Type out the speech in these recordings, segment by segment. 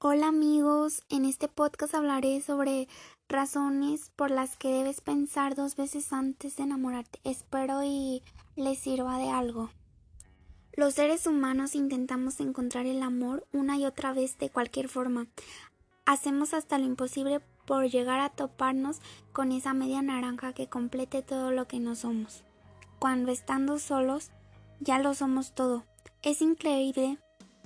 Hola amigos, en este podcast hablaré sobre razones por las que debes pensar dos veces antes de enamorarte. Espero y les sirva de algo. Los seres humanos intentamos encontrar el amor una y otra vez de cualquier forma. Hacemos hasta lo imposible por llegar a toparnos con esa media naranja que complete todo lo que no somos. Cuando estando solos, ya lo somos todo. Es increíble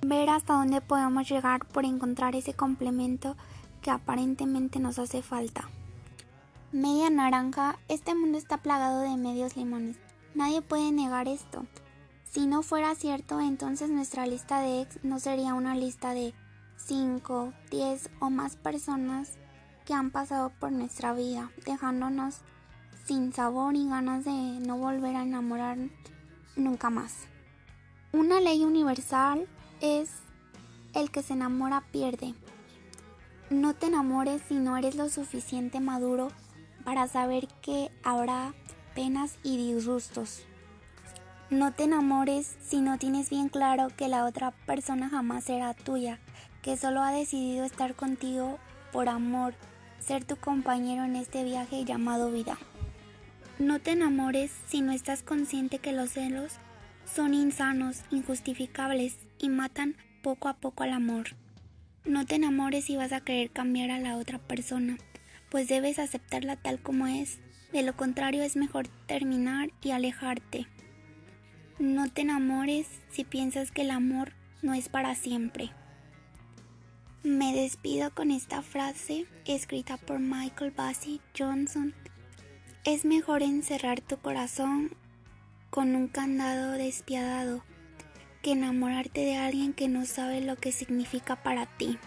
ver hasta dónde podemos llegar por encontrar ese complemento que aparentemente nos hace falta. Media naranja, este mundo está plagado de medios limones. Nadie puede negar esto. Si no fuera cierto, entonces nuestra lista de ex no sería una lista de 5, 10 o más personas que han pasado por nuestra vida, dejándonos sin sabor y ganas de no volver a enamorar nunca más. Una ley universal es el que se enamora pierde. No te enamores si no eres lo suficiente maduro para saber que habrá penas y disgustos. No te enamores si no tienes bien claro que la otra persona jamás será tuya, que solo ha decidido estar contigo por amor, ser tu compañero en este viaje llamado vida. No te enamores si no estás consciente que los celos son insanos, injustificables y matan poco a poco al amor. No te enamores si vas a querer cambiar a la otra persona, pues debes aceptarla tal como es. De lo contrario es mejor terminar y alejarte. No te enamores si piensas que el amor no es para siempre. Me despido con esta frase escrita por Michael Bassey Johnson. Es mejor encerrar tu corazón con un candado despiadado que enamorarte de alguien que no sabe lo que significa para ti.